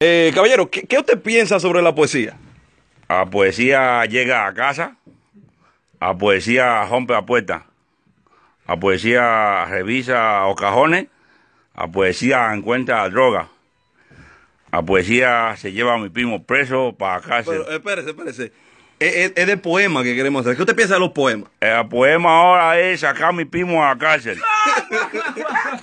Eh, caballero, ¿qué, qué usted piensa sobre la poesía? A poesía llega a casa, a poesía rompe la puerta, a poesía revisa los cajones, a poesía encuentra droga, a poesía se lleva a mi primo preso para cárcel. Pero, espérese, espérese. Es, es- es de poema que queremos hacer. ¿Qué usted piensa de los poemas? El poema ahora es sacar a mi primo a la cárcel.